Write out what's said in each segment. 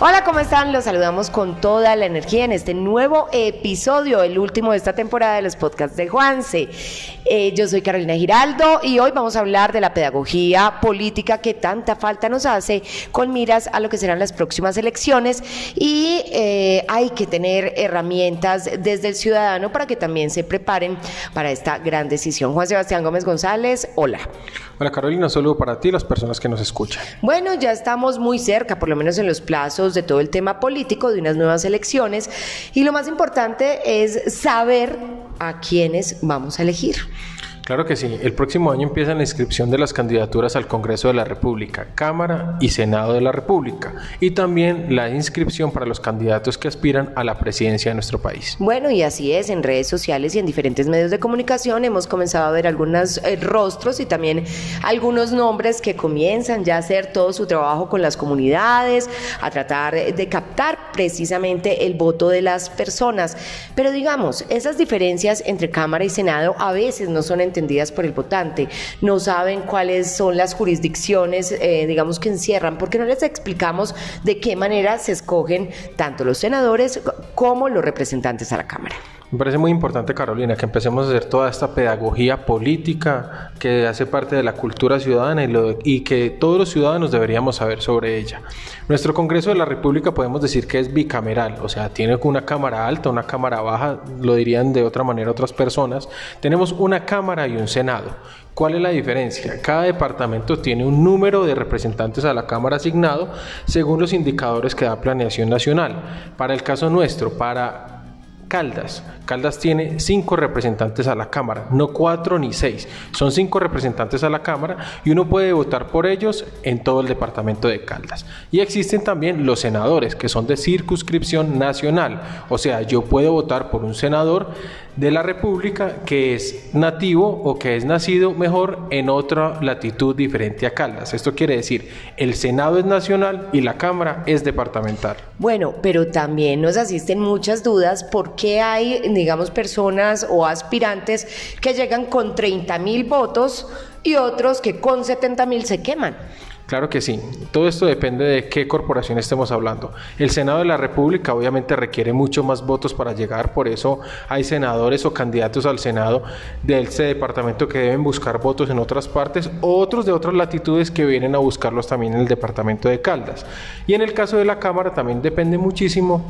Hola, ¿cómo están? Los saludamos con toda la energía en este nuevo episodio, el último de esta temporada de los podcasts de Juanse. Eh, yo soy Carolina Giraldo y hoy vamos a hablar de la pedagogía política que tanta falta nos hace con miras a lo que serán las próximas elecciones y eh, hay que tener herramientas desde el ciudadano para que también se preparen para esta gran decisión. Juan Sebastián Gómez González, hola. Hola Carolina, un saludo para ti y las personas que nos escuchan. Bueno, ya estamos muy cerca, por lo menos en los plazos de todo el tema político, de unas nuevas elecciones y lo más importante es saber a quiénes vamos a elegir. Claro que sí. El próximo año empieza la inscripción de las candidaturas al Congreso de la República, Cámara y Senado de la República, y también la inscripción para los candidatos que aspiran a la presidencia de nuestro país. Bueno, y así es, en redes sociales y en diferentes medios de comunicación hemos comenzado a ver algunos eh, rostros y también algunos nombres que comienzan ya a hacer todo su trabajo con las comunidades, a tratar de captar precisamente el voto de las personas. Pero digamos, esas diferencias entre Cámara y Senado a veces no son entendidas por el votante, no saben cuáles son las jurisdicciones, eh, digamos, que encierran, porque no les explicamos de qué manera se escogen tanto los senadores como los representantes a la Cámara. Me parece muy importante, Carolina, que empecemos a hacer toda esta pedagogía política que hace parte de la cultura ciudadana y, y, que todos los ciudadanos deberíamos saber sobre ella. Nuestro Congreso de la República podemos decir que es bicameral, o sea, tiene una cámara alta, una cámara baja, lo dirían de otra manera otras personas. Tenemos una Cámara y un Senado. ¿Cuál es la diferencia? Cada departamento tiene un número de representantes a la Cámara asignado según los indicadores que da Planeación Nacional. Para el caso nuestro, para Caldas. Caldas tiene cinco representantes a la Cámara, no cuatro ni seis. Son cinco representantes a la Cámara y uno puede votar por ellos en todo el departamento de Caldas. Y existen también los senadores, que son de circunscripción nacional. O sea, yo puedo votar por un senador de la República que es nativo o que es nacido mejor en otra latitud diferente a Caldas. Esto quiere decir, el Senado es nacional y la Cámara es departamental. Bueno, pero también nos asisten muchas dudas por qué hay, digamos, personas o aspirantes que llegan con 30 mil votos y otros que con 70 mil se queman. Claro que sí. Todo esto depende de qué corporación estemos hablando. El Senado de la República obviamente requiere mucho más votos para llegar, por eso hay senadores o candidatos al Senado de este departamento que deben buscar votos en otras partes, otros de otras latitudes que vienen a buscarlos también en el departamento de Caldas. Y en el caso de la Cámara también depende muchísimo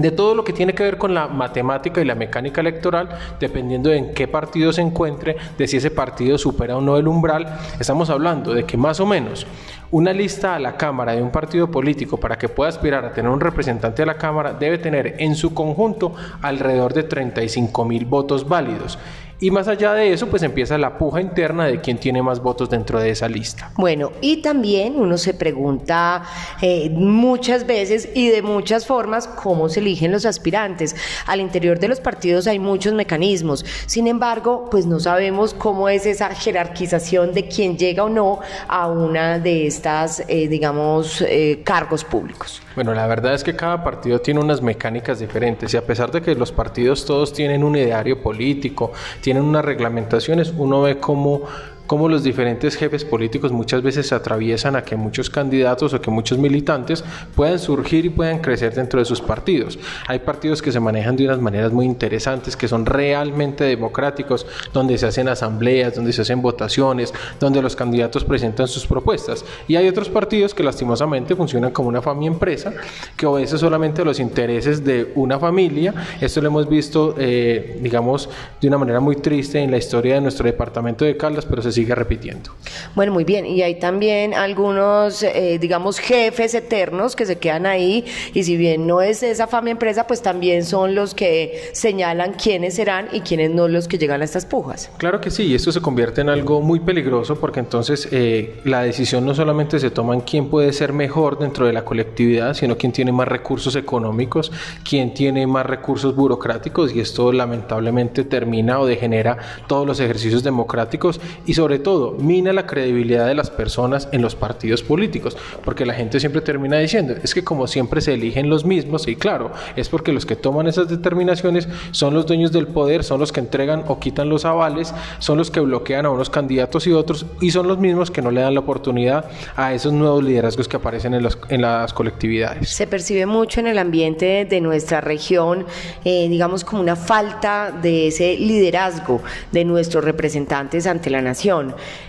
de todo lo que tiene que ver con la matemática y la mecánica electoral, dependiendo de en qué partido se encuentre, de si ese partido supera o no el umbral, estamos hablando de que más o menos una lista a la Cámara de un partido político para que pueda aspirar a tener un representante a la Cámara debe tener en su conjunto alrededor de 35 mil votos válidos. Y más allá de eso, pues empieza la puja interna de quién tiene más votos dentro de esa lista. Bueno, y también uno se pregunta eh, muchas veces y de muchas formas cómo se eligen los aspirantes. Al interior de los partidos hay muchos mecanismos. Sin embargo, pues no sabemos cómo es esa jerarquización de quién llega o no a una de estas, eh, digamos, eh, cargos públicos. Bueno, la verdad es que cada partido tiene unas mecánicas diferentes y a pesar de que los partidos todos tienen un ideario político, tienen unas reglamentaciones, uno ve cómo cómo los diferentes jefes políticos muchas veces se atraviesan a que muchos candidatos o que muchos militantes puedan surgir y puedan crecer dentro de sus partidos. Hay partidos que se manejan de unas maneras muy interesantes, que son realmente democráticos, donde se hacen asambleas, donde se hacen votaciones, donde los candidatos presentan sus propuestas. Y hay otros partidos que lastimosamente funcionan como una familia empresa, que obedece solamente a los intereses de una familia. Esto lo hemos visto, eh, digamos, de una manera muy triste en la historia de nuestro departamento de Caldas, pero se sigue repitiendo. Bueno, muy bien. Y hay también algunos, eh, digamos, jefes eternos que se quedan ahí y si bien no es esa fama empresa, pues también son los que señalan quiénes serán y quiénes no los que llegan a estas pujas. Claro que sí, y esto se convierte en algo muy peligroso porque entonces eh, la decisión no solamente se toma en quién puede ser mejor dentro de la colectividad, sino quién tiene más recursos económicos, quién tiene más recursos burocráticos y esto lamentablemente termina o degenera todos los ejercicios democráticos y sobre sobre todo mina la credibilidad de las personas en los partidos políticos, porque la gente siempre termina diciendo, es que como siempre se eligen los mismos, y claro, es porque los que toman esas determinaciones son los dueños del poder, son los que entregan o quitan los avales, son los que bloquean a unos candidatos y otros, y son los mismos que no le dan la oportunidad a esos nuevos liderazgos que aparecen en, en las colectividades. Se percibe mucho en el ambiente de nuestra región, eh, digamos, como una falta de ese liderazgo de nuestros representantes ante la nación.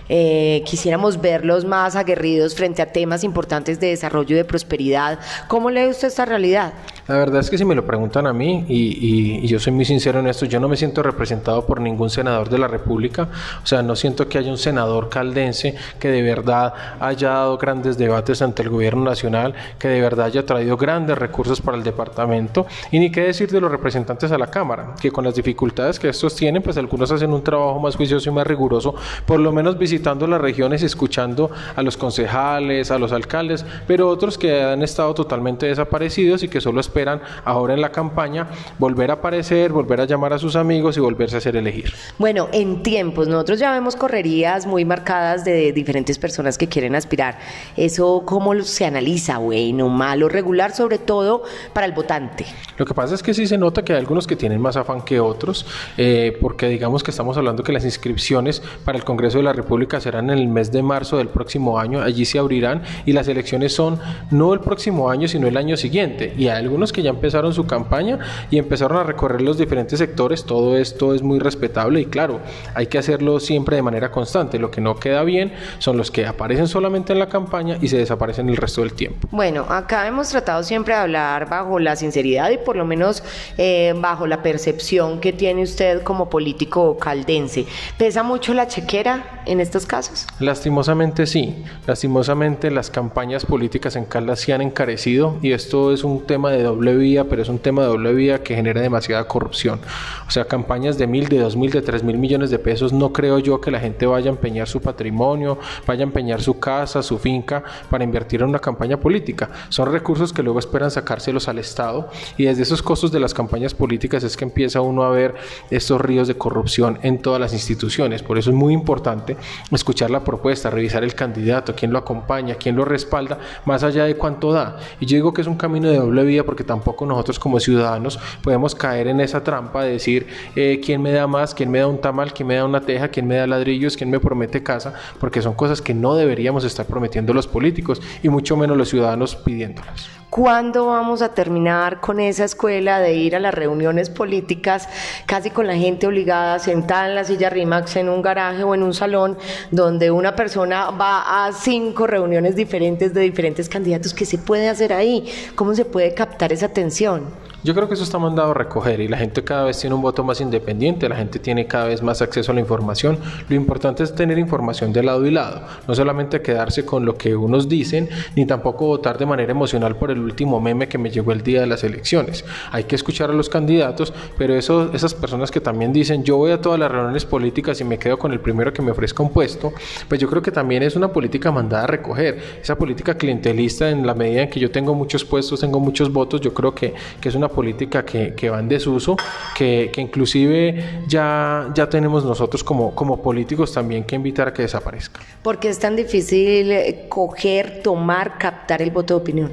Eh, quisiéramos verlos más aguerridos frente a temas importantes de desarrollo y de prosperidad. ¿Cómo lee usted esta realidad? La verdad es que si me lo preguntan a mí, y, yo soy muy sincero en esto, yo no me siento representado por ningún senador de la República, o sea, no siento que haya un senador caldense que de verdad haya dado grandes debates ante el gobierno nacional, que de verdad haya traído grandes recursos para el departamento, y ni qué decir de los representantes a la Cámara, que con las dificultades que estos tienen, pues algunos hacen un trabajo más juicioso y más riguroso, por lo menos visitando las regiones, escuchando a los concejales, a los alcaldes, pero otros que han estado totalmente desaparecidos y que solo esperan ahora en la campaña volver a aparecer, volver a llamar a sus amigos y volverse a hacer elegir. Bueno, en tiempos, nosotros ya vemos correrías muy marcadas de diferentes personas que quieren aspirar. ¿Eso cómo se analiza? Bueno, malo, regular, sobre todo para el votante. Lo que pasa es que sí se nota que hay algunos que tienen más afán que otros, eh, porque digamos que estamos hablando que las inscripciones para el Congreso de la República serán en el mes de marzo del próximo año, allí se abrirán y las elecciones son no el próximo año, sino el año siguiente. Y hay algunos que ya empezaron su campaña y empezaron a recorrer los diferentes sectores. Todo esto es muy respetable y claro, hay que hacerlo siempre de manera constante. Lo que no queda bien son los que aparecen solamente en la campaña y se desaparecen el resto del tiempo. Bueno, acá hemos tratado siempre de hablar bajo la sinceridad y por lo menos eh, bajo la percepción que tiene usted como político caldense. ¿Pesa mucho la chequera en estos casos? Lastimosamente sí. Lastimosamente las campañas políticas en Caldas se han encarecido y esto es un tema de doble vía, pero es un tema de doble vía que genera demasiada corrupción. O sea, campañas de mil, de dos mil, de tres mil millones de pesos, no creo yo que la gente vaya a empeñar su patrimonio, vaya a empeñar su casa, su finca para invertir en una campaña política. Son recursos que luego esperan sacárselos al Estado y desde esos costos de las campañas políticas es que empieza uno a ver estos ríos de corrupción en todas las instituciones. Por eso es muy importante escuchar la propuesta, revisar el candidato, quién lo acompaña, quién lo respalda, más allá de cuánto da. Y yo digo que es un camino de doble vía porque tampoco nosotros como ciudadanos podemos caer en esa trampa de decir eh, quién me da más, quién me da un tamal, quién me da una teja, quién me da ladrillos, quién me promete casa, porque son cosas que no deberíamos estar prometiendo los políticos y mucho menos los ciudadanos pidiéndolas. ¿Cuándo vamos a terminar con esa escuela de ir a las reuniones políticas casi con la gente obligada, sentada en la silla RIMAX en un garaje o en un salón, donde una persona va a cinco reuniones diferentes de diferentes candidatos? ¿Qué se puede hacer ahí? ¿Cómo se puede captar esa atención? Yo creo que eso está mandado a recoger y la gente cada vez tiene un voto más independiente, la gente tiene cada vez más acceso a la información. Lo importante es tener información de lado y lado, no solamente quedarse con lo que unos dicen, ni tampoco votar de manera emocional por el último meme que me llegó el día de las elecciones. Hay que escuchar a los candidatos, pero eso, esas personas que también dicen yo voy a todas las reuniones políticas y me quedo con el primero que me ofrezca un puesto, pues yo creo que también es una política mandada a recoger. Esa política clientelista en la medida en que yo tengo muchos puestos, tengo muchos votos, yo creo que, que es una política que, que va en desuso, que, que, inclusive ya, ya tenemos nosotros como, como políticos también que invitar a que desaparezca. ¿Por qué es tan difícil eh, coger, tomar, captar el voto de opinión?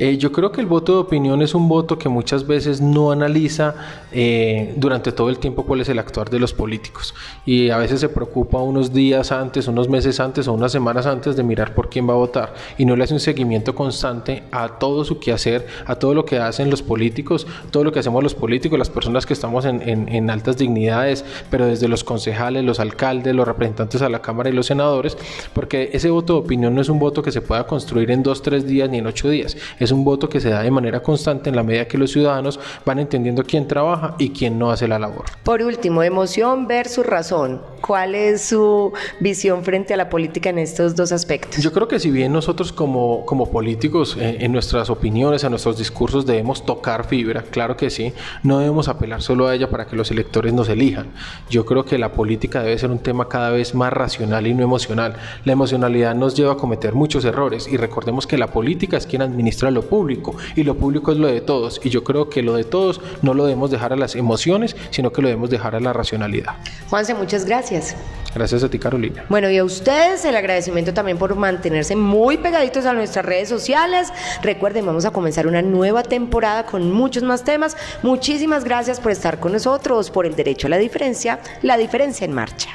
Eh, yo creo que el voto de opinión es un voto que muchas veces no analiza eh, durante todo el tiempo cuál es el actuar de los políticos y a veces se preocupa unos días antes, unos meses antes o unas semanas antes de mirar por quién va a votar y no le hace un seguimiento constante a todo su quehacer, a todo lo que hacen los políticos, todo lo que hacemos los políticos, las personas que estamos en, altas dignidades, pero desde los concejales, los alcaldes, los representantes a la Cámara y los senadores, porque ese voto de opinión no es un voto que se pueda construir en dos, tres días ni en ocho días. Un voto que se da de manera constante en la medida que los ciudadanos van entendiendo quién trabaja y quién no hace la labor. Por último, emoción versus razón. ¿Cuál es su visión frente a la política en estos dos aspectos? Yo creo que si bien nosotros como, como políticos en, eh, en nuestras opiniones, en nuestros discursos debemos tocar fibra, claro que sí, no debemos apelar solo a ella para que los electores nos elijan. Yo creo que la política debe ser un tema cada vez más racional y no emocional. La emocionalidad nos lleva a cometer muchos errores y recordemos que la política es quien administra lo lo público y lo público es lo de todos y yo creo que lo de todos no lo debemos dejar a las emociones, sino que lo debemos dejar a la racionalidad. Juanse, muchas gracias. Gracias a ti, Carolina. Bueno, y a ustedes el agradecimiento también por mantenerse muy pegaditos a nuestras redes sociales. Recuerden, vamos a comenzar una nueva temporada con muchos más temas. Muchísimas gracias por estar con nosotros, por el derecho a la diferencia, la diferencia en marcha.